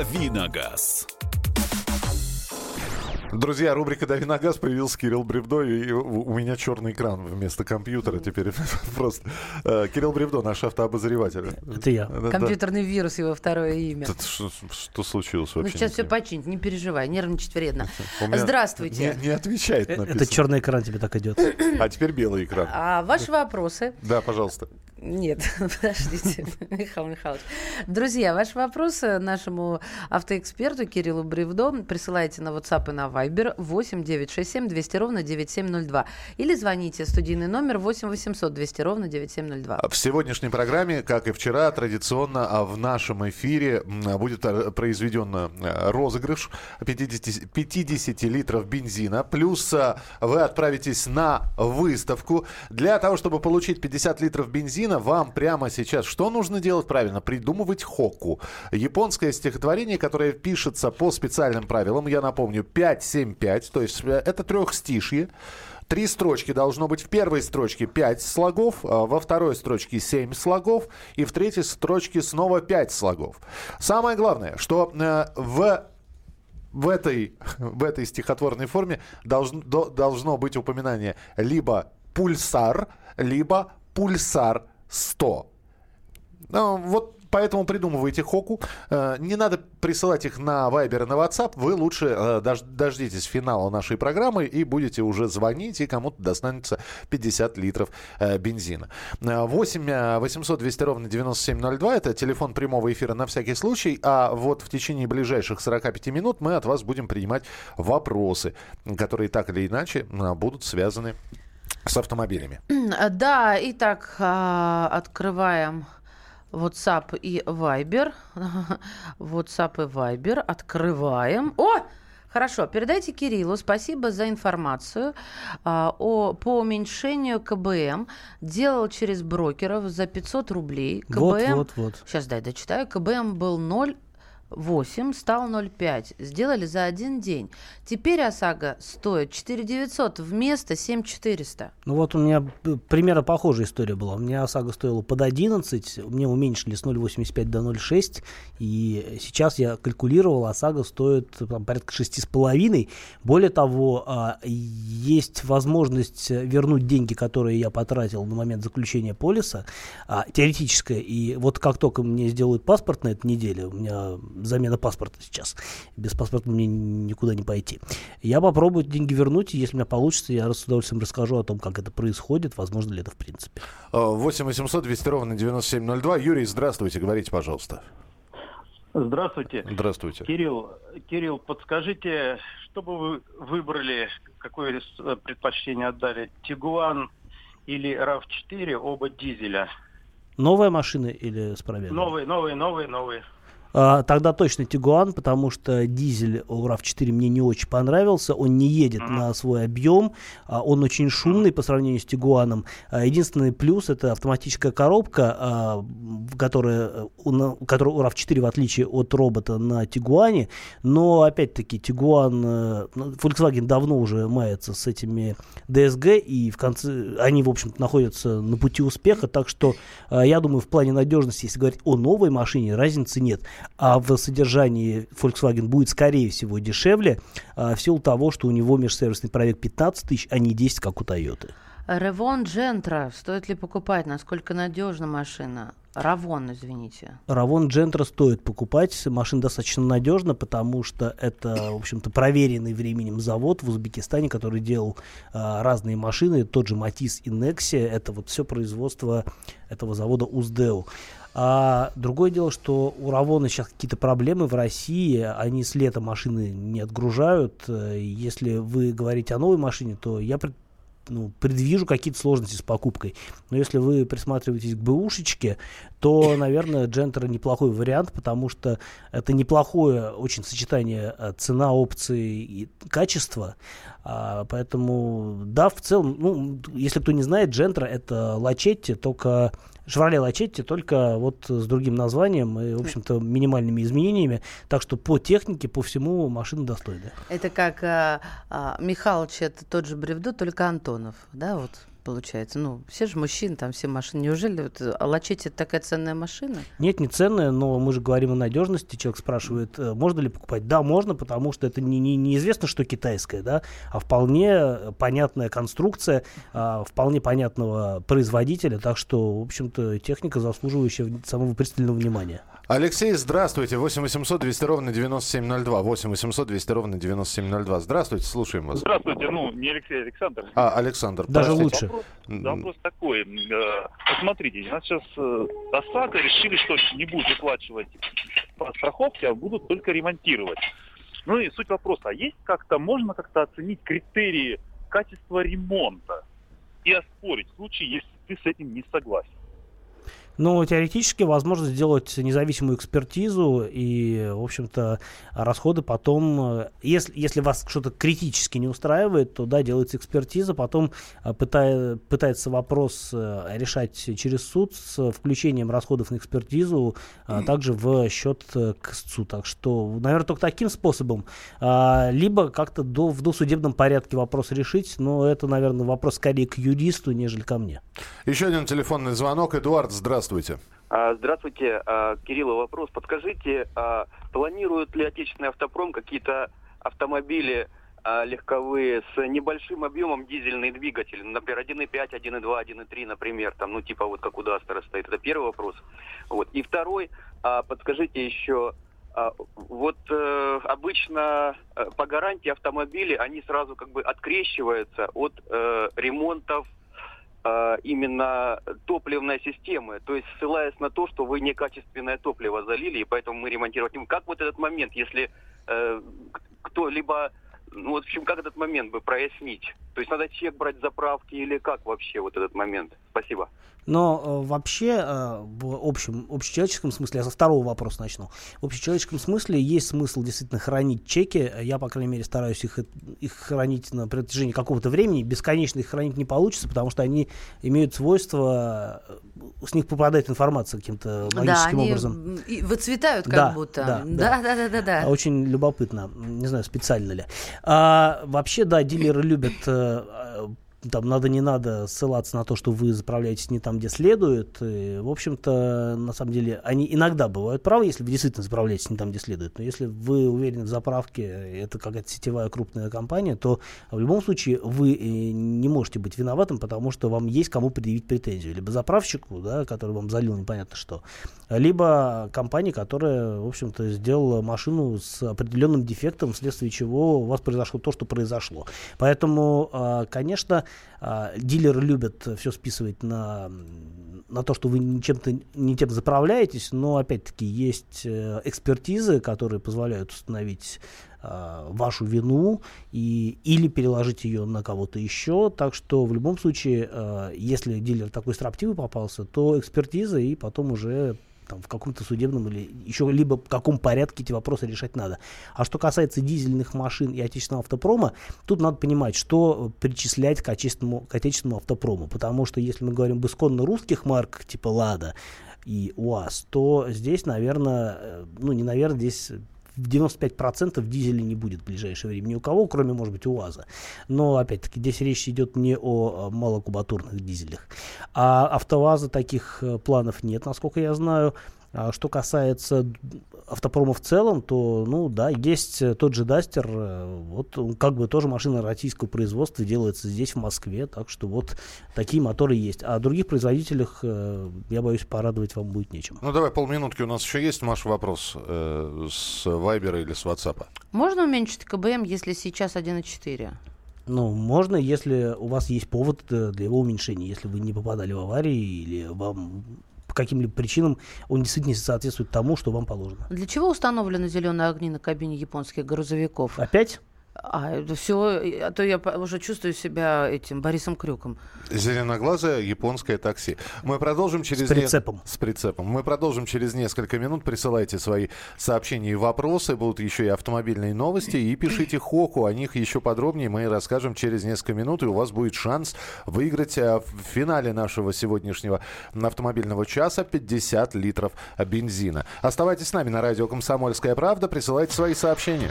Давиногаз. Друзья, рубрика «Дави на газ» появился Кирилл Бревдо, и у меня черный экран вместо компьютера теперь просто. Э, Кирилл Бревдо, наш автообозреватель. Это я. Компьютерный вирус его второе имя. Что, случилось Ну, вообще? сейчас не все знаю. починить, не переживай, нервничать вредно. Здравствуйте. Не, отвечает Э, Это черный экран тебе так идет. А теперь белый экран. А ваши вопросы? Да, пожалуйста. Нет, подождите, Михаил Михайлович. Друзья, ваши вопросы нашему автоэксперту Кириллу Бревдо присылайте на WhatsApp и на Viber 8 967 200 ровно 9702 или звоните студийный номер 8 800 200 ровно 9702. В сегодняшней программе, как и вчера, традиционно а, в нашем эфире м, будет а, произведен а, розыгрыш 50, 50 литров бензина. Плюс а, вы отправитесь на выставку. Для того, чтобы получить 50 литров бензина, вам прямо сейчас что нужно делать правильно? Придумывать хоку. Японское стихотворение, которое пишется по специальным правилам. Я напомню, 5-7-5, то есть э, это трехстишье. Три строчки должно быть. В первой строчке 5 слогов, а во второй строчке 7 слогов, и в третьей строчке снова 5 слогов. Самое главное, что э, в в этой, в этой стихотворной форме должно, до- должно быть упоминание либо пульсар, либо пульсар 100. Ну, вот поэтому придумывайте хоку. Э, Не надо присылать их на Viber и на WhatsApp. Вы лучше э, дож- дождитесь финала нашей программы и будете уже звонить, и кому-то достанется 50 литров э, бензина. Э, 8 э, 800 200 ровно 9702 – это телефон прямого эфира на всякий случай. А вот в течение ближайших 45 минут мы от вас будем принимать вопросы, которые так или иначе будут связаны с автомобилями. Да, итак, а, открываем WhatsApp и Viber. WhatsApp и Viber открываем. О! Хорошо, передайте Кириллу спасибо за информацию а, о, по уменьшению КБМ. Делал через брокеров за 500 рублей. Вот, КБМ, вот, вот. сейчас дай дочитаю, КБМ был 0,8, стал 0,5. Сделали за один день. Теперь ОСАГО стоит 4 900 вместо 7 400. Ну вот у меня примерно похожая история была. У меня ОСАГО стоила под 11, мне уменьшили с 0,85 до 0,6, и сейчас я калькулировал, ОСАГО стоит там, порядка 6,5. Более того, а, есть возможность вернуть деньги, которые я потратил на момент заключения полиса, а, теоретическая, и вот как только мне сделают паспорт на этой неделе, у меня замена паспорта сейчас, без паспорта мне никуда не пойти. Я попробую деньги вернуть, и если у меня получится, я с удовольствием расскажу о том, как это происходит, возможно ли это в принципе. Э, 8 800 200 ровно 9702. Юрий, здравствуйте, говорите, пожалуйста. Здравствуйте. Здравствуйте. Кирилл, Кирилл, подскажите, что бы вы выбрали, какое с- предпочтение отдали, Тигуан или RAV4, оба дизеля? Новая машина или с пробегом? Новые, новые, новые, новые. А, тогда точно Тигуан, потому что дизель у RAV4 мне не очень понравился. Он не едет на свой объем, а, он очень шумный по сравнению с Тигуаном. А, единственный плюс это автоматическая коробка, а, в- которая, э, на- которая у RAV4 в отличие от робота на Тигуане. Но опять-таки Тигуан, э, ну, Volkswagen давно уже мается с этими DSG и в конце они, в общем-то, находятся на пути успеха, так что э, я думаю, в плане надежности, если говорить о новой машине, разницы нет. А в содержании Volkswagen будет, скорее всего, дешевле, э, в силу того, что у него межсервисный пробег 15 тысяч, а не 10, как у Toyota. Ревон Джентра. Стоит ли покупать? Насколько надежна машина? Равон, извините. Равон Джентра стоит покупать. Машина достаточно надежна, потому что это, в общем-то, проверенный временем завод в Узбекистане, который делал а, разные машины. Тот же Матис и Nexia. Это вот все производство этого завода Уздеу. А другое дело, что у Равона сейчас какие-то проблемы в России, они с лета машины не отгружают. Э, Если вы говорите о новой машине, то я ну, предвижу какие-то сложности с покупкой. Но если вы присматриваетесь к бэушечке, то, наверное, Джентер неплохой вариант, потому что это неплохое очень сочетание э, цена, опции и качества. А, поэтому, да, в целом, ну, если кто не знает, Джентра это Лачетти, только Шевроле Лачетти, только вот с другим названием и, в общем-то, минимальными изменениями. Так что по технике, по всему машина достойная. Это как а, а, Михалыч, это тот же Бревдо, только Антонов, да, вот? Получается? Ну, все же мужчины, там все машины. Неужели вот Лачетти это такая ценная машина? Нет, не ценная, но мы же говорим о надежности. Человек спрашивает, э, можно ли покупать? Да, можно, потому что это не, не, неизвестно, что китайское, да, а вполне понятная конструкция, а, вполне понятного производителя, так что, в общем-то, техника, заслуживающая самого пристального внимания. Алексей, здравствуйте. 8 800 200 ровно 9702. 8 800 200 ровно 9702. Здравствуйте, слушаем вас. Здравствуйте. Ну, не Алексей, а Александр. А, Александр. Даже простите. лучше. Вопрос, вопрос такой. Э, посмотрите, у нас сейчас э, ОСАГО решили, что не будут выплачивать по страховке, а будут только ремонтировать. Ну и суть вопроса, а есть как-то, можно как-то оценить критерии качества ремонта и оспорить в случае, если ты с этим не согласен? Но теоретически возможно сделать независимую экспертизу и, в общем-то, расходы потом, э, если, если вас что-то критически не устраивает, то да, делается экспертиза, потом э, пытая, пытается вопрос э, решать через суд с включением расходов на экспертизу, а также в счет к СЦУ. Так что, наверное, только таким способом. А, либо как-то до, в досудебном порядке вопрос решить, но это, наверное, вопрос скорее к юристу, нежели ко мне. Еще один телефонный звонок. Эдуард, здравствуйте. Здравствуйте. А, здравствуйте, а, Кирилл, вопрос. Подскажите, а, планирует ли отечественный автопром какие-то автомобили легковые с небольшим объемом дизельный двигатель, например, 1.5, 1.2, 1.3, например, там, ну, типа вот как у Дастера стоит. Это первый вопрос. Вот. И второй, подскажите еще, вот э, обычно э, по гарантии автомобили, они сразу как бы открещиваются от э, ремонтов именно топливной системы, то есть ссылаясь на то, что вы некачественное топливо залили, и поэтому мы ремонтировать не будем. Как вот этот момент, если э, кто-либо, ну, вот, в общем, как этот момент бы прояснить? То есть надо чек брать заправки или как вообще вот этот момент? Спасибо. Но э, вообще э, в общем, общечеловеческом смысле, я со второго вопроса начну. В общечеловеческом смысле есть смысл действительно хранить чеки. Я, по крайней мере, стараюсь их, их хранить на протяжении какого-то времени. Бесконечно их хранить не получится, потому что они имеют свойство, э, с них попадает информация каким-то магическим да, они образом. выцветают как да, будто. Да да. да, да, да, да. Очень любопытно. Не знаю, специально ли. А, вообще, да, дилеры любят э, там надо не надо ссылаться на то, что вы заправляетесь не там, где следует. И, в общем-то, на самом деле, они иногда бывают правы, если вы действительно заправляетесь не там, где следует. Но если вы уверены в заправке, это какая-то сетевая крупная компания, то в любом случае вы э, не можете быть виноватым, потому что вам есть кому предъявить претензию. Либо заправщику, да, который вам залил непонятно что, либо компании, которая, в общем-то, сделала машину с определенным дефектом, вследствие чего у вас произошло то, что произошло. Поэтому, а, конечно, а, дилеры любят все списывать на, на то, что вы чем-то не тем заправляетесь, но опять-таки есть э, экспертизы, которые позволяют установить а, вашу вину и, или переложить ее на кого-то еще. Так что в любом случае, а, если дилер такой строптивый попался, то экспертиза и потом уже там, в каком-то судебном или еще либо в каком порядке эти вопросы решать надо. А что касается дизельных машин и отечественного автопрома, тут надо понимать, что причислять к отечественному, к отечественному автопрому. Потому что если мы говорим об исконно русских марках типа «Лада», и УАЗ, то здесь, наверное, э, ну не наверное, здесь в 95% дизеля не будет в ближайшее время ни у кого, кроме, может быть, УАЗа. Но, опять-таки, здесь речь идет не о малокубатурных дизелях. А автоваза таких э, планов нет, насколько я знаю. А что касается автопрома в целом, то, ну да, есть э, тот же Дастер, э, вот как бы тоже машина российского производства делается здесь, в Москве, так что вот такие моторы есть. А о других производителях, э, я боюсь, порадовать вам будет нечем. Ну давай полминутки у нас еще есть, Маша, вопрос э, с Вайбера или с WhatsApp. Можно уменьшить КБМ, если сейчас 1,4? Ну, можно, если у вас есть повод для его уменьшения, если вы не попадали в аварии или вам каким-либо причинам он действительно не соответствует тому, что вам положено. Для чего установлены зеленые огни на кабине японских грузовиков? Опять? А, это все, а то я уже чувствую себя этим Борисом Крюком. Зеленоглазое японское такси. Мы продолжим через... С прицепом. Не... С прицепом. Мы продолжим через несколько минут. Присылайте свои сообщения и вопросы. Будут еще и автомобильные новости. И пишите Хоку. О них еще подробнее мы расскажем через несколько минут. И у вас будет шанс выиграть а, в финале нашего сегодняшнего автомобильного часа 50 литров бензина. Оставайтесь с нами на радио «Комсомольская правда». Присылайте свои сообщения.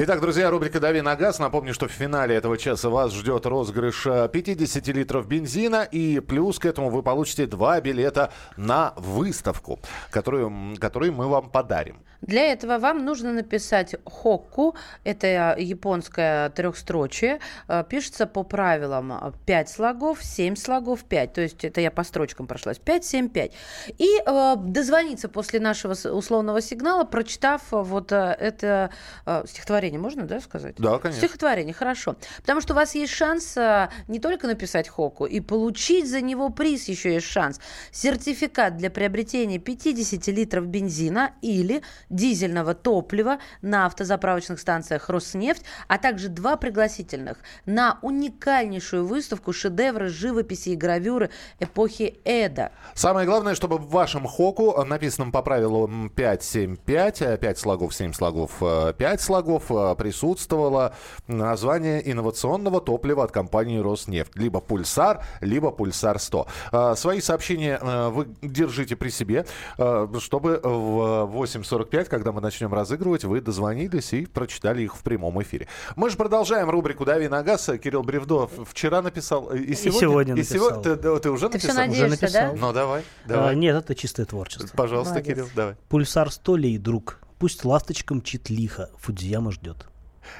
Итак, друзья, рубрика «Дави на газ». Напомню, что в финале этого часа вас ждет розыгрыш 50 литров бензина. И плюс к этому вы получите два билета на выставку, которую, которую мы вам подарим. Для этого вам нужно написать хокку, это японское трехстрочие, э, пишется по правилам 5 слогов, 7 слогов, 5, то есть это я по строчкам прошлась, 5, 7, 5. И э, дозвониться после нашего условного сигнала, прочитав вот э, это э, стихотворение, можно, да, сказать? Да, конечно. Стихотворение, хорошо. Потому что у вас есть шанс э, не только написать хокку, и получить за него приз еще есть шанс. Сертификат для приобретения 50 литров бензина или дизельного топлива на автозаправочных станциях «Роснефть», а также два пригласительных на уникальнейшую выставку шедевры живописи и гравюры эпохи Эда. Самое главное, чтобы в вашем хоку, написанном по правилу 5-7-5, 5 слогов, 7 слогов, 5 слогов, присутствовало название инновационного топлива от компании «Роснефть». Либо «Пульсар», либо «Пульсар-100». Свои сообщения вы держите при себе, чтобы в 8.45 5, когда мы начнем разыгрывать, вы дозвонились и прочитали их в прямом эфире. Мы же продолжаем рубрику «Дави на газ». Кирилл Бревдо вчера написал. И сегодня, и сегодня написал. И сегодня, ты, ты уже ты написал? Надеешься, уже написал. Да? Ну, давай. давай. А, нет, это чистое творчество. Пожалуйста, Молодец. Кирилл, давай. Пульсар 100 лей, друг. Пусть ласточка мчит лихо. Фудзияма ждет.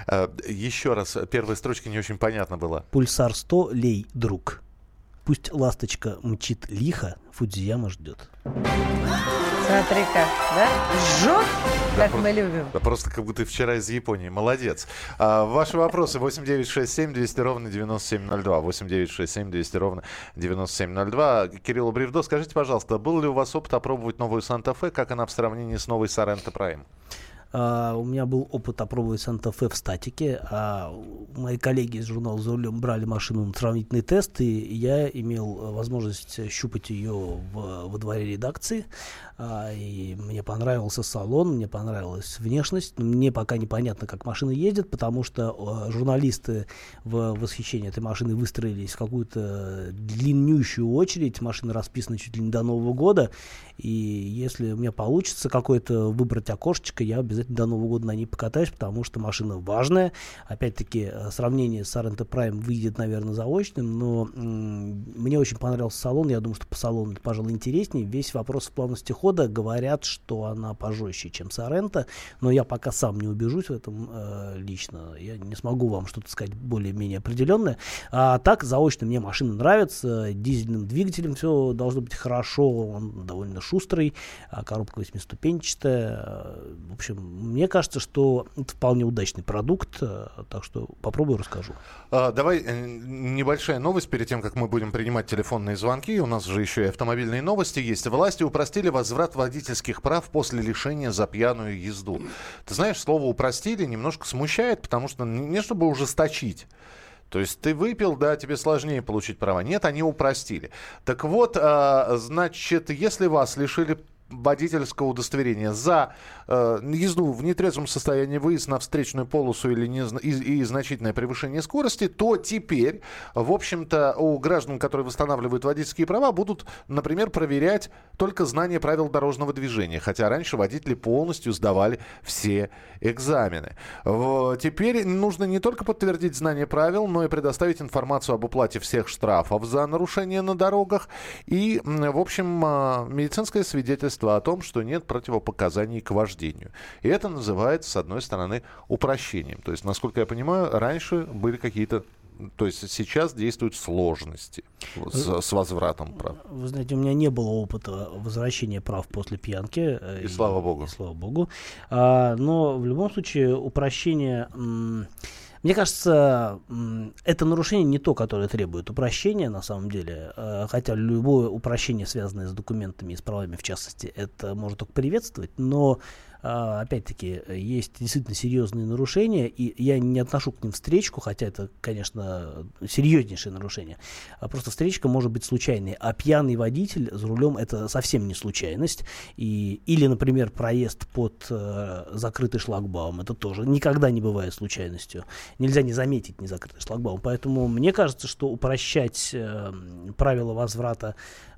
А, еще раз, первая строчка не очень понятна была. Пульсар 100 лей, друг. Пусть ласточка мчит лихо. Фудзияма ждет. Смотри-ка, да? Жжет, как мы любим. Да просто как будто вчера из Японии. Молодец. А, ваши вопросы 8967 200 ровно 9702. 8967 200 ровно 9702. Кирилл Бревдо, скажите, пожалуйста, был ли у вас опыт опробовать новую Санта-Фе? Как она в сравнении с новой Соренто Прайм? А, у меня был опыт опробовать Санта-Фе в статике, а мои коллеги из журнала «За рулем» брали машину на сравнительный тест, и я имел возможность щупать ее в, во дворе редакции. А, и мне понравился салон, мне понравилась внешность. Мне пока непонятно, как машина едет, потому что э, журналисты в восхищении этой машины выстроились в какую-то длиннющую очередь. Машина расписана чуть ли не до Нового года. И если у меня получится какое-то выбрать окошечко, я обязательно до Нового года на ней покатаюсь, потому что машина важная. Опять-таки, э, сравнение с Sorento Prime выйдет, наверное, заочным, но мне очень понравился салон. Я думаю, что по салону это, пожалуй, интереснее. Весь вопрос в плавности хода. Говорят, что она пожестче, чем Sorento, но я пока сам не убежусь в этом э, лично. Я не смогу вам что-то сказать более-менее определенное. А так, заочно мне машина нравится. Дизельным двигателем все должно быть хорошо. Он довольно шустрый. а Коробка восьмиступенчатая. Э, В общем, мне кажется, что это вполне удачный продукт. э, Так что попробую, расскажу. А, давай э, небольшая новость перед тем, как мы будем принимать телефонные звонки. У нас же еще и автомобильные новости есть. Власти упростили возврат водительских прав после лишения за пьяную езду. Ты знаешь, слово «упростили» немножко смущает, потому что не чтобы ужесточить. То есть ты выпил, да, тебе сложнее получить права. Нет, они упростили. Так вот, а, значит, если вас лишили водительского удостоверения за э, езду в нетрезвом состоянии, выезд на встречную полосу или не, и, и значительное превышение скорости, то теперь, в общем-то, у граждан, которые восстанавливают водительские права, будут, например, проверять только знание правил дорожного движения, хотя раньше водители полностью сдавали все экзамены. В- Теперь нужно не только подтвердить знание правил, но и предоставить информацию об уплате всех штрафов за нарушения на дорогах и, в общем, а, медицинское свидетельство о том, что нет противопоказаний к вождению. И это называется, с одной стороны, упрощением. То есть, насколько я понимаю, раньше были какие-то то есть сейчас действуют сложности с, с возвратом прав. Вы знаете, у меня не было опыта возвращения прав после пьянки. э, И слава богу. и слава богу. А, но в любом случае упрощение м, Мне кажется, это нарушение не то, которое требует упрощения на самом деле, э, хотя любое упрощение, связанное с документами и с правами в частности, это можно только приветствовать, но опять-таки, есть действительно серьезные нарушения, и я не отношу к ним встречку, хотя это, конечно, серьезнейшее нарушение. А просто встречка может быть случайной, а пьяный водитель за рулем это совсем не случайность. И, или, например, проезд под э, закрытый шлагбаум, это тоже никогда не бывает случайностью. Нельзя не заметить незакрытый шлагбаум. Поэтому мне кажется, что упрощать э, правила возврата а,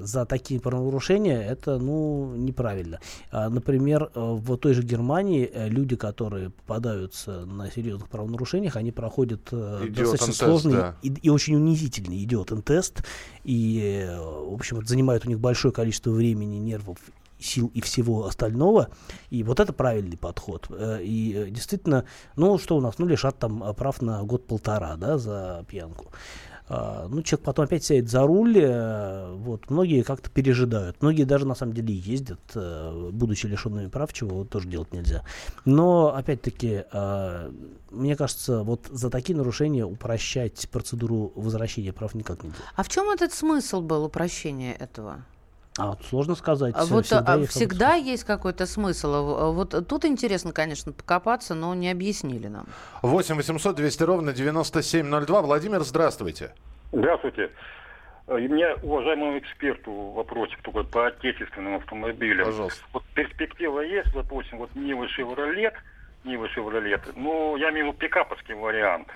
за такие правонарушения, это, ну, неправильно. А, например, э, в той же Германии э, люди, которые попадаются на серьезных правонарушениях, они проходят э, идиотен достаточно тест, сложный да. и, и очень унизительный идиотен-тест, и, в общем, это занимает у них большое количество времени, нервов сил и всего остального. И вот это правильный подход. И действительно, ну что у нас, ну лишат там прав на год-полтора, да, за пьянку. А, ну, человек потом опять сядет за руль, э, вот, многие как-то пережидают, многие даже на самом деле ездят, э, будучи лишенными прав, чего вот тоже делать нельзя. Но, опять-таки, а, мне кажется, вот за такие нарушения упрощать процедуру возвращения прав никак нельзя. А в чем этот смысл был упрощения этого? А сложно сказать. А вот всегда, а, всегда есть какой-то смысл. А вот тут интересно, конечно, покопаться, но не объяснили нам. 8 800 200 ровно 9702. Владимир, здравствуйте. Здравствуйте. Э, и мне, уважаемому эксперту, вопросик только по отечественным автомобилям. Пожалуйста. Вот перспектива есть, допустим, вот Нива Шевролет, Нива Шевролет, ну, я имею в виду пикаповский вариант.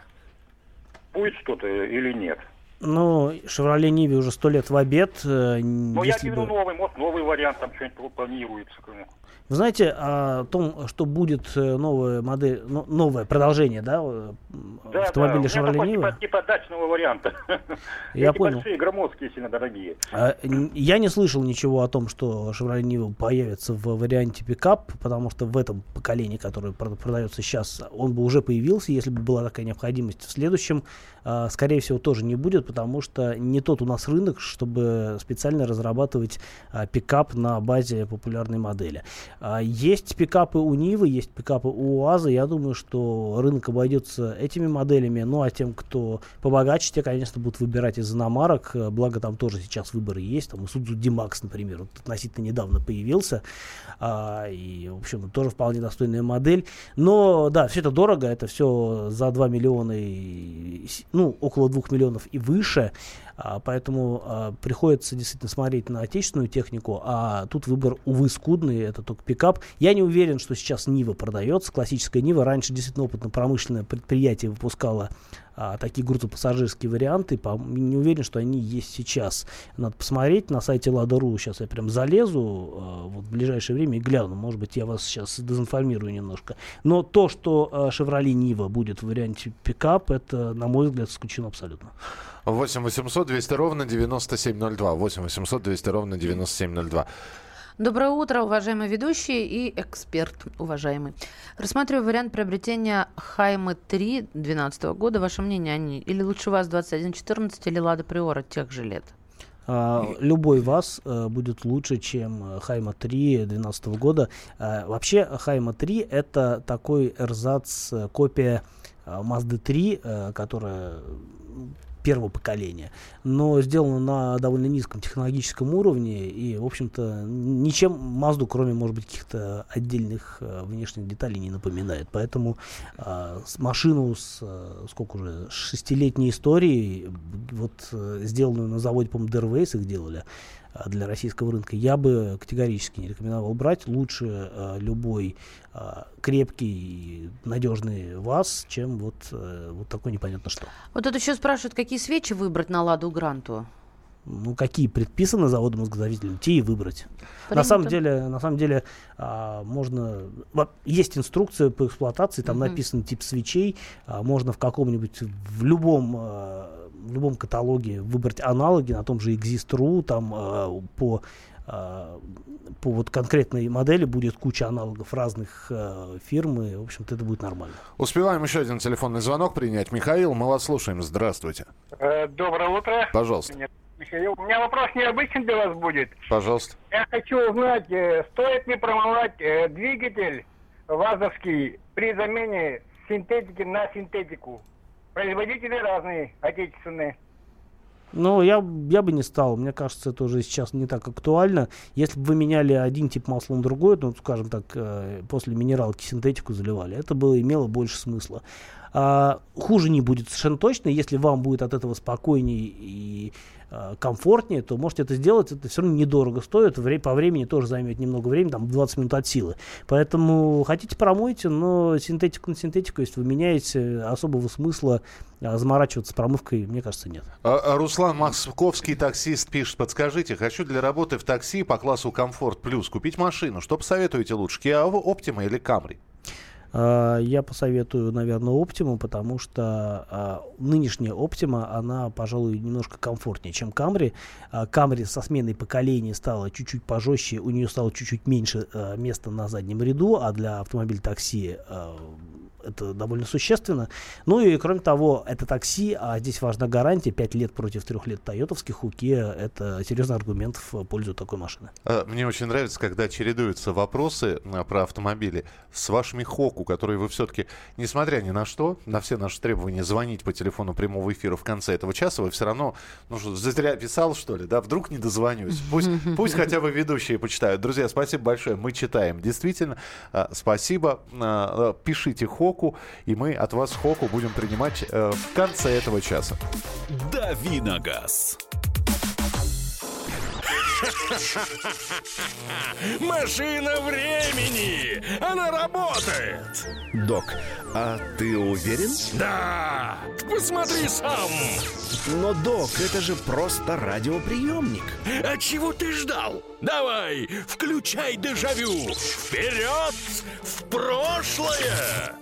Будет что-то или нет? Ну, Шевроле Ниве уже сто лет в обед. Э, ну, я беру бы... новый, может, новый вариант там что-нибудь планируется. Вы знаете о том, что будет э, новая модель, новое продолжение, да, э, да автомобиля да, Chevrolet Niva? Типа, типа дачного варианта. Я Эти понял. большие, громоздкие, сильно дорогие. А, я не слышал ничего о том, что Chevrolet Niva появится в варианте пикап, потому что в этом поколении, которое продается сейчас, он бы уже появился, если бы была такая необходимость. В следующем, а, скорее всего, тоже не будет, потому что не тот у нас рынок, чтобы специально разрабатывать а, пикап на базе популярной модели. А, есть пикапы у Нивы, есть пикапы у УАЗа. Я думаю, что рынок обойдется этими моделями. Ну, а тем, кто побогаче, те, конечно, будут выбирать из иномарок. Благо, там тоже сейчас выборы есть. Там Isuzu D-Max, например, вот относительно недавно появился. А, и, в общем, тоже вполне достойная модель. Но, да, все это дорого. Это все за 2 миллиона, и, ну, около 2 миллионов и выше. А, поэтому а, приходится действительно смотреть на отечественную технику, а тут выбор, увы, скудный, это только пикап. Я не уверен, что сейчас Нива продается, классическая Нива. Раньше действительно опытно-промышленное предприятие выпускало а, такие грузопассажирские варианты. По, не уверен, что они есть сейчас. Надо посмотреть на сайте Lada.ru. Сейчас я прям залезу а, вот, в ближайшее время и гляну. Может быть, я вас сейчас дезинформирую немножко. Но то, что а, Niva будет в варианте пикап, это, на мой взгляд, исключено абсолютно. 8 800 200 ровно 9702. 8 800 200 ровно 9702. Доброе утро, уважаемые ведущие и эксперт, уважаемый. Рассматриваю вариант приобретения Хаймы 3 2012 года. Ваше мнение о ней? Или лучше вас 2114 или Лада Приора тех же лет? А, любой ВАЗ а, будет лучше, чем Хайма 3 2012 года. А, вообще, Хайма 3 это такой эрзац, копия Mazda 3, которая первого поколения, но сделано на довольно низком технологическом уровне и, в общем-то, ничем Мазду, кроме, может быть, каких-то отдельных э, внешних деталей, не напоминает. Поэтому э, с машину с, э, сколько уже, шестилетней историей, вот э, сделанную на заводе, по-моему, их делали, для российского рынка, я бы категорически не рекомендовал брать. Лучше э, любой э, крепкий, надежный ВАЗ, чем вот, э, вот такой непонятно что. Вот тут еще спрашивают, какие свечи выбрать на Ладу Гранту? ну, какие предписаны заводом мозгозавителем, те и выбрать. На самом деле, на самом деле а, можно... Есть инструкция по эксплуатации, там угу. написан тип свечей, а, можно в каком-нибудь, в любом а, в любом каталоге выбрать аналоги на том же Exist.ru, там э, по э, по вот конкретной модели будет куча аналогов разных э, фирм, и, в общем-то, это будет нормально. Успеваем еще один телефонный звонок принять. Михаил, мы вас слушаем. Здравствуйте. Э, доброе утро. Пожалуйста. Михаил, у меня вопрос необычный для вас будет. Пожалуйста. Я хочу узнать, э, стоит ли промывать э, двигатель ВАЗовский при замене синтетики на синтетику? Производители разные, отечественные. Ну, я, я бы не стал. Мне кажется, это уже сейчас не так актуально. Если бы вы меняли один тип масла на другой, ну, скажем так, э, после минералки синтетику заливали, это бы имело больше смысла. А, хуже не будет совершенно точно. Если вам будет от этого спокойнее и комфортнее, то можете это сделать. Это все равно недорого стоит. По времени тоже займет немного времени, там 20 минут от силы. Поэтому хотите промойте, но синтетику на синтетику, если вы меняете, особого смысла а, заморачиваться промывкой, мне кажется, нет. А, а Руслан Московский таксист пишет, подскажите, хочу для работы в такси по классу Комфорт Плюс купить машину. Что посоветуете лучше, Kia Optima или Camry? А, Я посоветую, наверное, Optima, потому что а, нынешняя Optima, она, пожалуй, немножко комфортнее, чем Camry. А, Camry со сменой поколений стала чуть-чуть пожестче, у нее стало чуть-чуть меньше места на заднем ряду, а для автомобиля такси это довольно существенно. Ну и кроме того, это такси, а здесь важна гарантия 5 лет против 3 лет тойотовских у Kia. Это серьезный аргумент в пользу такой машины. Э, Мне очень нравится, когда чередуются вопросы э, про автомобили с вашими хоку, которые вы все-таки, несмотря ни на что, на все наши требования звонить по телефону прямого эфира в конце этого часа, вы все равно, ну что, зря писал, что ли, да, вдруг не дозвонюсь. Пусть, пусть хотя бы ведущие почитают. Друзья, спасибо большое, мы читаем. Действительно, э, спасибо. Пишите хоку, и мы от вас хоку будем принимать э, в конце этого часа. Давиногаз. Машина времени! Она работает! Док, а ты уверен? Да! Посмотри сам! Но, док, это же просто радиоприемник. А чего ты ждал? Давай, включай дежавю! Вперед! В прошлое!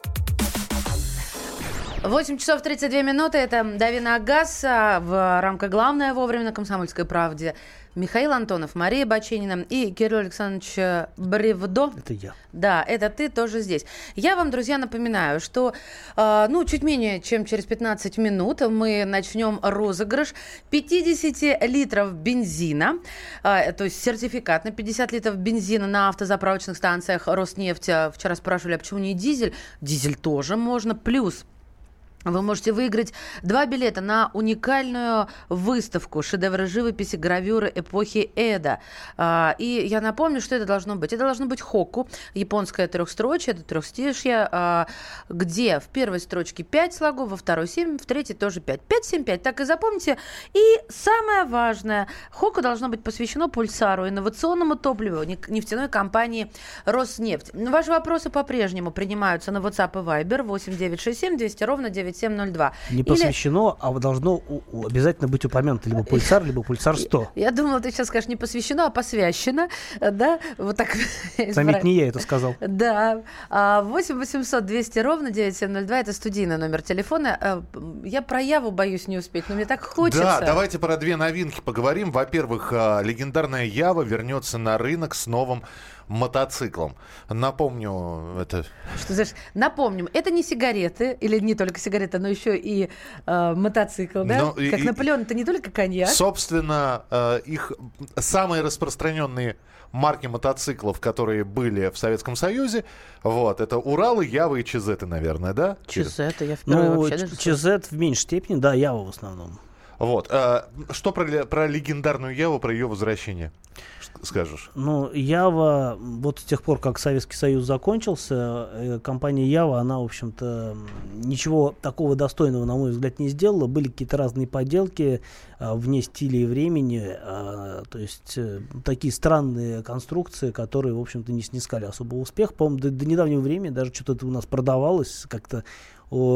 8 часов 32 минуты. Это Давина Газ а, в рамках «Главное вовремя» на «Комсомольской правде». Михаил Антонов, Мария Баченина и Кирилл Александрович э, Бревдо. Это я. Да, это ты тоже здесь. Я вам, друзья, напоминаю, что э, ну, чуть менее чем через 15 минут мы начнем розыгрыш 50 литров бензина, э, то есть сертификат на 50 литров бензина на автозаправочных станциях Роснефти. Вчера спрашивали, а почему не дизель? Дизель тоже можно. Плюс вы можете выиграть два билета на уникальную выставку шедевры живописи, гравюры эпохи Эда. А, И я напомню, что это должно быть. Это должно быть хокку, японское трехстрочие, это трехстишье, а, где в первой строчке 5 слогов, во второй 7, в третьей тоже 5. 5, 7, 5. Так и запомните. И самое важное, хокку должно быть посвящено пульсару, инновационному топливу неф- нефтяной компании Роснефть. Ваши вопросы по-прежнему принимаются на WhatsApp и Viber 8967 200 ровно 9702. Не Или- посвящено, а вот должно у- у- обязательно быть упомянуто либо пульсар, либо пульсар 100. Я думала, ты сейчас скажешь не посвящено, а посвящено. Да, вот так. Заметь, не я это сказал. Да. А, 8 800 200 ровно 9702. Это студийный номер телефона. А, Я про Яву боюсь не успеть, но мне так хочется. Да, давайте про две новинки поговорим. Во-первых, а, легендарная Ява вернется на рынок с новым мотоциклом. Напомню, это... Что, знаешь, напомним, это не сигареты, или не только сигареты, но еще и э, мотоцикл, да? Ну, и- как и- Наполеон, это не только коньяк. Собственно, э, их самые распространенные марки мотоциклов, которые были в Советском Союзе, вот, это Уралы, Явы и Чизеты, наверное, да? Чизеты, я впервые Ну, вообще даже ЧЗ в меньшей степени, да, Ява в основном. Вот. э, Что про, про легендарную Яву, про ее возвращение скажешь? Ну, Ява, вот с тех пор, как Советский Союз закончился, э, компания Ява, она, в общем-то, ничего такого достойного, на мой взгляд, не сделала. Были какие-то разные поделки вне стиля и времени, э, то есть э, такие странные конструкции, которые, в общем-то, не снискали особого успеха. По-моему, до, до недавнего времени даже что-то у нас продавалось как-то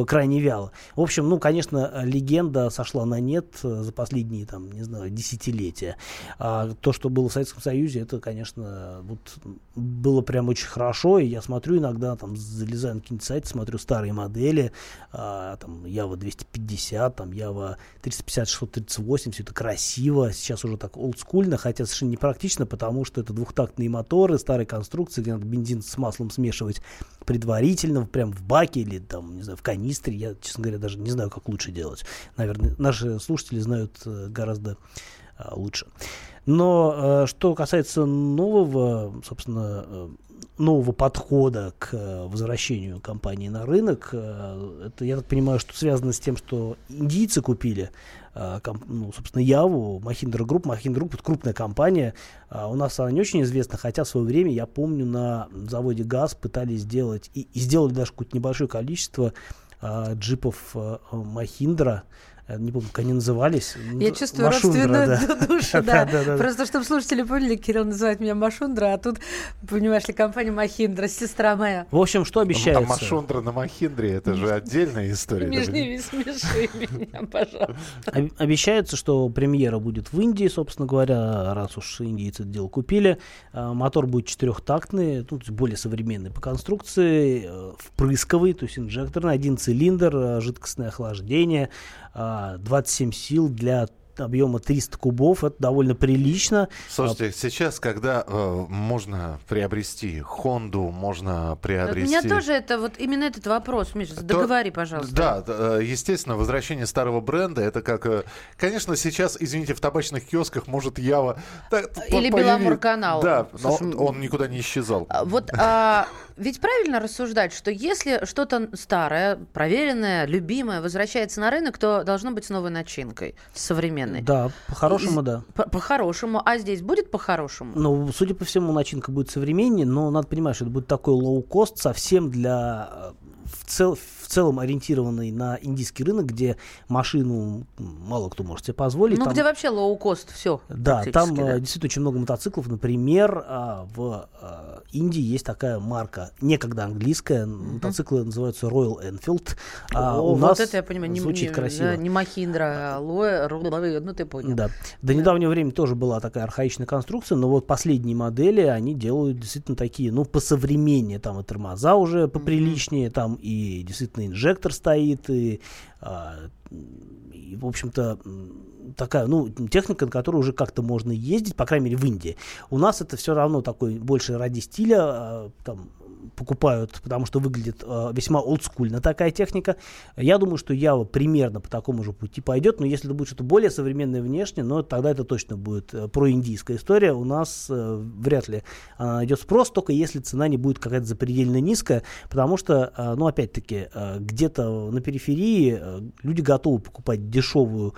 крайне вяло. В общем, ну, конечно, легенда сошла на нет э, за последние, там, не знаю, десятилетия. А то, что было в Советском Союзе, это, конечно, вот было прям очень хорошо, и я смотрю иногда, там, залезаю на какие-нибудь сайты, смотрю старые модели, а, там, Java 250, там, Java 350, 638, все это красиво, сейчас уже так олдскульно, хотя совершенно непрактично, потому что это двухтактные моторы, старые конструкции, где надо бензин с маслом смешивать предварительно, прям в баке или там, не знаю, в канистре. Я, честно говоря, даже не знаю, как лучше делать. Наверное, наши слушатели знают э, гораздо а, лучше. Но э, что касается нового, собственно, э, нового подхода к э, возвращению компании на рынок, э, это, я так понимаю, что связано с тем, что индийцы купили э, ну, собственно, Яву, Mahindra Group. Mahindra Group – это крупная компания. А у нас она не очень известна, хотя в свое время, я помню, на заводе ГАЗ пытались сделать, и, и сделали даже какое-то небольшое количество джипов Mahindra, Э, не помню, как они назывались. Я чувствую Машундра, родственную да. душу, да. да, да. Просто чтобы слушатели поняли, Кирилл называет меня Машундра, а тут, понимаешь ли, компания Махиндра, сестра моя. В общем, что обещается? А Машундра на Махиндре, это же отдельная история. Не не смеши меня, пожалуйста. Обещается, что премьера будет в Индии, собственно говоря, раз уж индийцы это дело купили. А, мотор будет четырехтактный, тут более современный по конструкции, э, впрысковый, то есть инжекторный, один цилиндр, э, жидкостное охлаждение, 27 сил для объема 300 кубов, это довольно прилично. Слушайте, сейчас, когда э, можно приобрести Хонду, можно приобрести... У меня тоже это вот именно этот вопрос, Миша, договори, пожалуйста. Да, э, естественно, возвращение старого бренда, это как... Э, конечно, сейчас, извините, в табачных киосках может Ява... Или Беломорканал. Да, но Слушай, он никуда не исчезал. А, вот а, ведь правильно рассуждать, что если что-то старое, проверенное, любимое возвращается на рынок, то должно быть с новой начинкой, современной. Да, по-хорошему, да. По-хорошему. А здесь будет по-хорошему? Ну, судя по всему, начинка будет современнее, но надо понимать, что это будет такой лоу-кост совсем для э, в, цел, в целом ориентированный на индийский рынок, где машину мало кто может себе позволить. Ну, там, где вообще лоу-кост, все. Да, там да. действительно очень много мотоциклов. Например, а, в а, Индии есть такая марка, некогда английская, mm-hmm. мотоциклы называются Royal Enfield. А О, у вот нас это я понимаю, звучит не, красиво. Да, не Махиндра, а Лоэ, ну ты понял. Да. До недавнего времени тоже была такая архаичная конструкция, но вот последние модели, они делают действительно такие, ну, посовременнее, там и тормоза уже поприличнее, mm-hmm. там и действительно инжектор стоит, и, а, и в общем-то, такая, ну, техника, на которой уже как-то можно ездить, по крайней мере, в Индии. У нас это все равно такой больше ради стиля, а, там, покупают, потому что выглядит э, весьма олдскульно такая техника. Я думаю, что Ява примерно по такому же пути пойдет, но если это будет что-то более современное внешне, но тогда это точно будет э, проиндийская история. У нас э, вряд ли она найдет спрос, только если цена не будет какая-то запредельно низкая, потому что, э, ну, опять-таки, э, где-то на периферии э, люди готовы покупать дешевую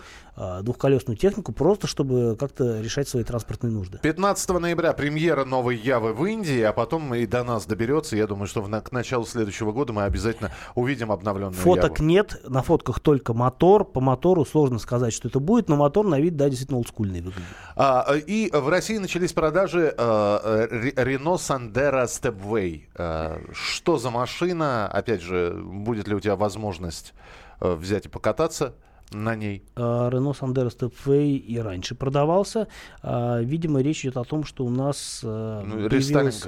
двухколесную технику просто, чтобы как-то решать свои транспортные нужды. 15 ноября премьера новой Явы в Индии, а потом и до нас доберется я думаю, что в, к началу следующего года мы обязательно увидим обновленную Фоток Яву. нет, на фотках только мотор. По мотору сложно сказать, что это будет, но мотор на вид, да, действительно олдскульный выглядит. А, и в России начались продажи а, Renault Sandero Stepway. А, что за машина? Опять же, будет ли у тебя возможность взять и покататься? На ней? Renault Sandero Stepway и раньше продавался. А, видимо, речь идет о том, что у нас э, ну, появилась,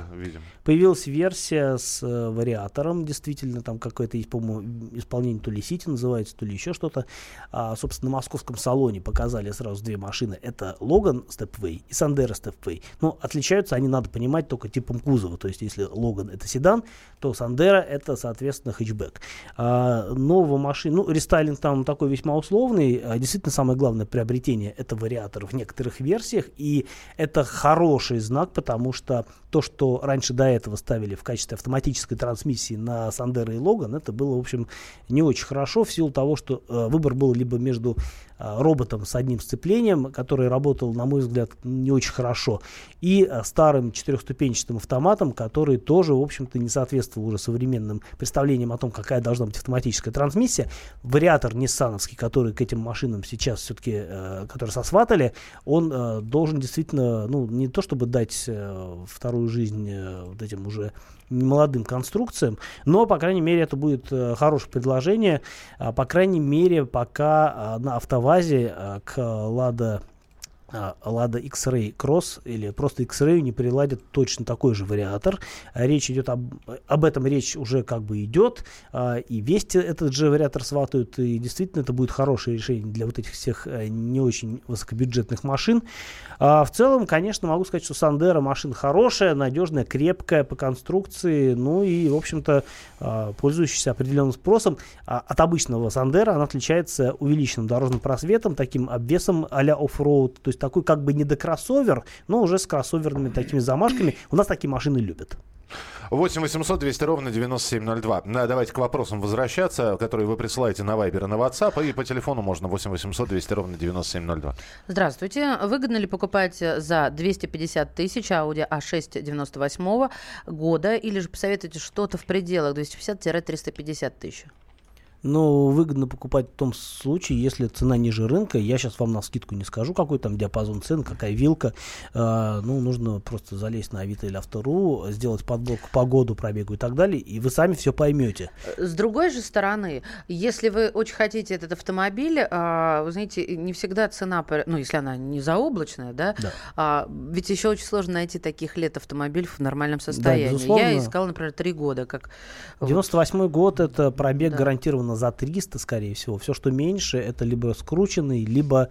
появилась версия с э, вариатором. Действительно, там какое-то есть, по-моему, исполнение то ли Сити называется, то ли еще что-то. А, собственно, на московском салоне показали сразу две машины. Это Logan Stepway и Sandero Stepway. Но отличаются они, надо понимать, только типом кузова. То есть, если Logan это седан, то Sandero это, соответственно, хэтчбэк. А, нового машины, ну, рестайлинг там такой весьма условный. А, действительно, самое главное приобретение это вариатор в некоторых версиях, и это хороший знак, потому что то, что раньше до этого ставили в качестве автоматической трансмиссии на Сандера и Логан, это было, в общем, не очень хорошо в силу того, что э, выбор был либо между роботом с одним сцеплением, который работал, на мой взгляд, не очень хорошо, и э, старым четырехступенчатым автоматом, который тоже, в общем-то, не соответствовал уже современным представлениям о том, какая должна быть автоматическая трансмиссия. Вариатор ниссановский, который к этим машинам сейчас все-таки, э, который сосватали, он э, должен действительно, ну, не то чтобы дать э, вторую жизнь э, вот этим уже немолодым конструкциям, но, по крайней мере, это будет э, хорошее предложение. А, по крайней мере, пока а, на автовазе а, к Лада а, Lada X-Ray Cross или просто X-Ray не приладят точно такой же вариатор. А, речь идет об, об этом речь уже как бы идет, а, и Вести этот же вариатор сватают, и действительно это будет хорошее решение для вот этих всех э, не очень высокобюджетных машин. В целом, конечно, могу сказать, что Сандера машина хорошая, надежная, крепкая по конструкции, ну и, в общем-то, пользующаяся определенным спросом. От обычного Сандера она отличается увеличенным дорожным просветом, таким обвесом а-ля оффроуд, то есть такой как бы не до кроссовер, но уже с кроссоверными такими замашками. У нас такие машины любят. 8 800 200 ровно 9702. Да, давайте к вопросам возвращаться, которые вы присылаете на Viber и на WhatsApp. И по телефону можно 8 800 200 ровно 9702. Здравствуйте. Выгодно ли покупать за 250 тысяч Audi A6 98 года? Или же посоветуете что-то в пределах 250-350 тысяч? Но выгодно покупать в том случае, если цена ниже рынка. Я сейчас вам на скидку не скажу, какой там диапазон цен, какая вилка. Э, ну, нужно просто залезть на Авито или Автору, сделать подборку по году, пробегу и так далее, и вы сами все поймете. С другой же стороны, если вы очень хотите этот автомобиль, э, вы знаете, не всегда цена, ну, если она не заоблачная, да, да. А, ведь еще очень сложно найти таких лет автомобиль в нормальном состоянии. Да, Я искал, например, три года. Как... 98 год, это пробег да. гарантированно за 300, скорее всего. Все, что меньше, это либо скрученный, либо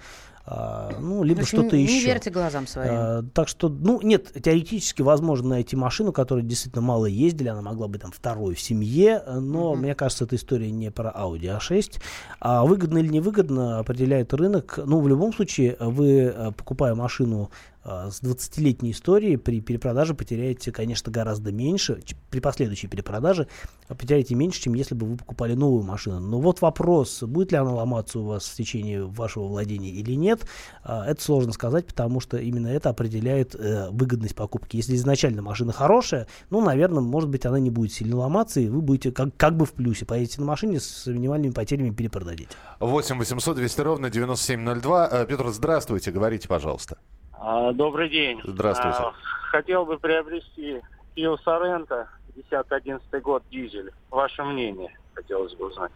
а, ну, либо что-то еще. Не верьте глазам своим. А, так что, ну, нет, теоретически возможно найти машину, которая действительно мало ездили, она могла быть там второй в семье, но mm-hmm. мне кажется, эта история не про Audi A6. А выгодно или невыгодно определяет рынок. Ну, в любом случае, вы, э, покупая машину а, с 20-летней историей при перепродаже потеряете, конечно, гораздо меньше, при последующей перепродаже потеряете меньше, чем если бы вы покупали новую машину. Но вот вопрос, будет ли она ломаться у вас в течение вашего владения или нет, а, это сложно сказать, потому что именно это определяет э, выгодность покупки. Если изначально машина хорошая, ну, наверное, может быть, она не будет сильно ломаться, и вы будете как, как бы в плюсе. Поедете на машине с минимальными потерями перепродадите. 8 800 200 ровно 9702. Э, Петр, здравствуйте, говорите, пожалуйста. А, добрый день. Здравствуйте. А, хотел бы приобрести Kia Sorento, 10-11 год, дизель. Ваше мнение хотелось бы узнать.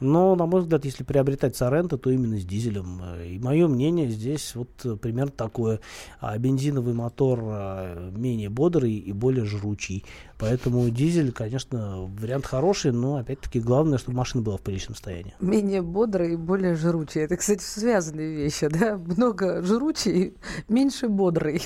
Но, на мой взгляд, если приобретать Соренто, то именно с дизелем. И мое мнение здесь вот э, примерно такое. А бензиновый мотор а, менее бодрый и более жручий. Поэтому дизель, конечно, вариант хороший, но, опять-таки, главное, чтобы машина была в приличном состоянии. Менее бодрый и более жручий. Это, кстати, связанные вещи, да? Много жручий, меньше бодрый.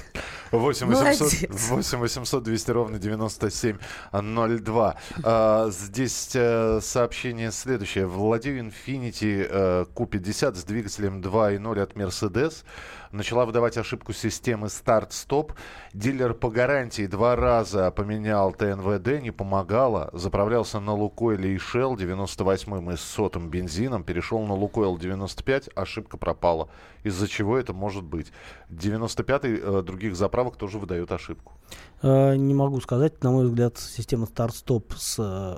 8 800, 8 800 200 ровно 9702. А, здесь сообщение следующее. Владею Infiniti э, Q50 с двигателем 2.0 от Mercedes. Начала выдавать ошибку системы старт-стоп. Дилер по гарантии два раза поменял ТНВД, не помогало. Заправлялся на Лукойле и Shell 98-м и сотым бензином. Перешел на Лукойл 95, ошибка пропала. Из-за чего это может быть? 95-й э, других заправок тоже выдает ошибку. Э, не могу сказать. На мой взгляд, система старт-стоп с э,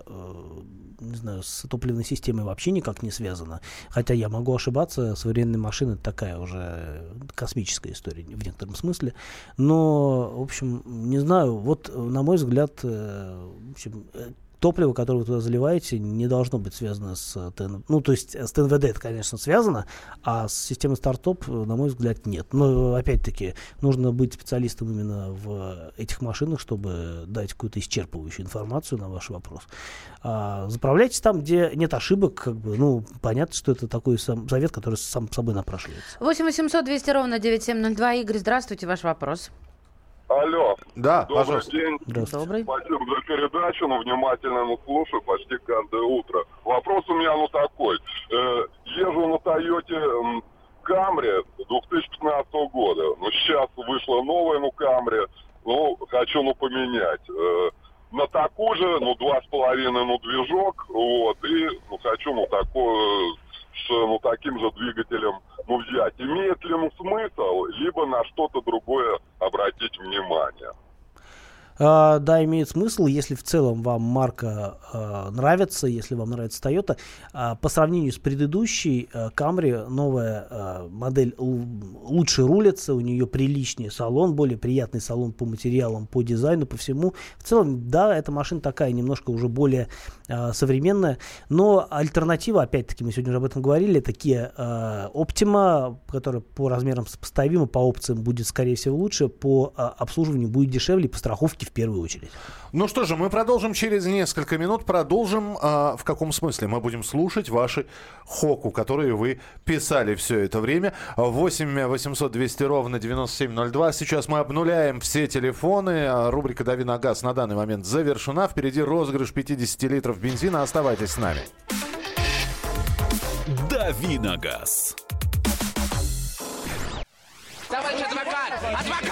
не знаю, с топливной системой вообще никак не связано. Хотя я могу ошибаться, современные машины такая уже космическая история в некотором смысле. Но, в общем, не знаю, вот на мой взгляд, э, в общем, э, топливо, которое вы туда заливаете, не должно быть связано с ТНВД. Ну, то есть с ТНВД это, конечно, связано, а с системой стартоп, на мой взгляд, нет. Но, опять-таки, нужно быть специалистом именно в этих машинах, чтобы дать какую-то исчерпывающую информацию на ваш вопрос. А, заправляйтесь там, где нет ошибок, как бы, ну, понятно, что это такой сам совет, который сам собой напрашивается. 8 800 200 ровно 9702. Игорь, здравствуйте, ваш вопрос. Алло. Да, Добрый пожалуйста. день. Добрый. Спасибо за передачу, ну, внимательно ну, слушаю почти каждое утро. Вопрос у меня, ну, такой. Э, езжу на Тойоте Камри 2015 года. Ну, сейчас вышла новая, ну, Камри. Ну, хочу, ну, поменять. Э, на такую же, ну, два с половиной, ну, движок, вот, и, ну, хочу, ну, такой, с, ну, таким же двигателем, ну, взять. Имеет ли, ну, смысл, либо на что-то другое обратить внимание? А, да, имеет смысл, если в целом вам марка а, нравится, если вам нравится Toyota. А, по сравнению с предыдущей Camry, новая а, модель лучше рулится, у нее приличнее салон, более приятный салон по материалам, по дизайну, по всему. В целом, да, эта машина такая немножко уже более а, современная, но альтернатива, опять-таки, мы сегодня уже об этом говорили, такие а, Optima, которая по размерам сопоставима, по опциям будет, скорее всего, лучше, по а, обслуживанию будет дешевле, по страховке в первую очередь. Ну что же, мы продолжим через несколько минут. Продолжим а, в каком смысле? Мы будем слушать ваши хоку, которые вы писали все это время. 8 800 200 ровно 9702. Сейчас мы обнуляем все телефоны. А, Рубрика «Дави на газ» на данный момент завершена. Впереди розыгрыш 50 литров бензина. Оставайтесь с нами. «Дави на газ». Товарищ адвокат! Адвокат!